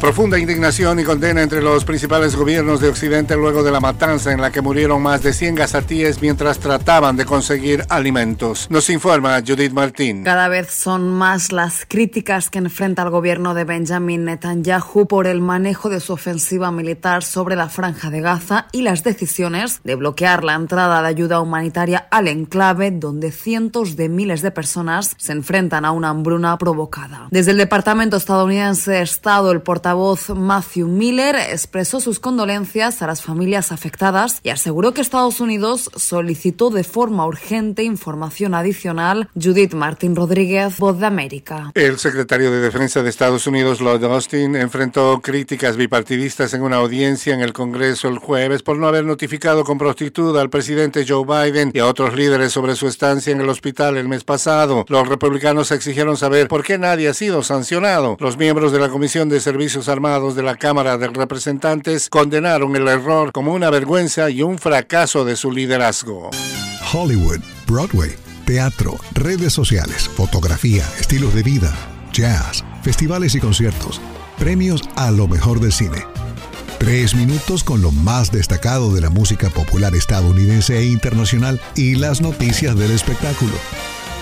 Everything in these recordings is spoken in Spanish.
Profunda indignación y condena entre los principales gobiernos de Occidente luego de la matanza en la que murieron más de 100 gazatíes mientras trataban de conseguir alimentos. Nos informa Judith Martín. Cada vez son más las críticas que enfrenta el gobierno de Benjamin Netanyahu por el manejo de su ofensiva militar sobre la franja de Gaza y las decisiones de bloquear la entrada de ayuda humanitaria al enclave donde cientos de miles de personas se enfrentan a una hambruna provocada. Desde el Departamento estadounidense de Estado, el portavoz voz Matthew Miller expresó sus condolencias a las familias afectadas y aseguró que Estados Unidos solicitó de forma urgente información adicional. Judith Martín Rodríguez, Voz de América. El secretario de Defensa de Estados Unidos, Lloyd Austin, enfrentó críticas bipartidistas en una audiencia en el Congreso el jueves por no haber notificado con prontitud al presidente Joe Biden y a otros líderes sobre su estancia en el hospital el mes pasado. Los republicanos exigieron saber por qué nadie ha sido sancionado. Los miembros de la Comisión de Servicios Armados de la Cámara de Representantes condenaron el error como una vergüenza y un fracaso de su liderazgo. Hollywood, Broadway, teatro, redes sociales, fotografía, estilos de vida, jazz, festivales y conciertos, premios a lo mejor del cine. Tres minutos con lo más destacado de la música popular estadounidense e internacional y las noticias del espectáculo.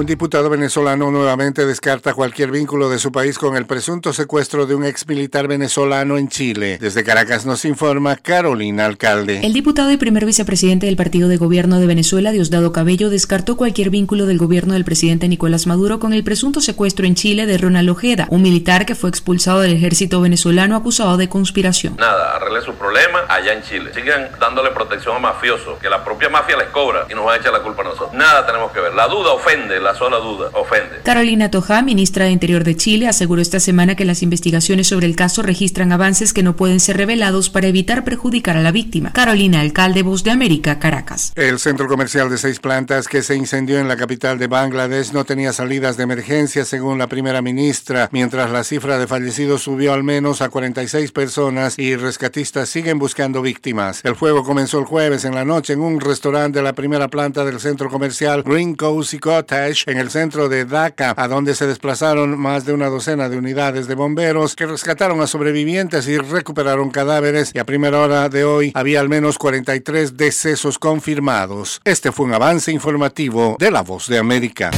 Un diputado venezolano nuevamente descarta cualquier vínculo de su país con el presunto secuestro de un ex militar venezolano en Chile. Desde Caracas nos informa Carolina Alcalde. El diputado y primer vicepresidente del Partido de Gobierno de Venezuela, Diosdado Cabello, descartó cualquier vínculo del gobierno del presidente Nicolás Maduro con el presunto secuestro en Chile de Ronald Ojeda, un militar que fue expulsado del ejército venezolano acusado de conspiración. Nada, arregle su problema allá en Chile. Sigan dándole protección a mafiosos, que la propia mafia les cobra y nos va a echar la culpa a nosotros. Nada tenemos que ver. La duda ofende la sola duda ofende. Carolina Toja, ministra de Interior de Chile, aseguró esta semana que las investigaciones sobre el caso registran avances que no pueden ser revelados para evitar perjudicar a la víctima. Carolina, alcalde Voz de América, Caracas. El centro comercial de seis plantas que se incendió en la capital de Bangladesh no tenía salidas de emergencia, según la primera ministra, mientras la cifra de fallecidos subió al menos a 46 personas y rescatistas siguen buscando víctimas. El fuego comenzó el jueves en la noche en un restaurante de la primera planta del centro comercial Green Cozy Cottage en el centro de Dhaka, a donde se desplazaron más de una docena de unidades de bomberos que rescataron a sobrevivientes y recuperaron cadáveres y a primera hora de hoy había al menos 43 decesos confirmados. Este fue un avance informativo de La Voz de América.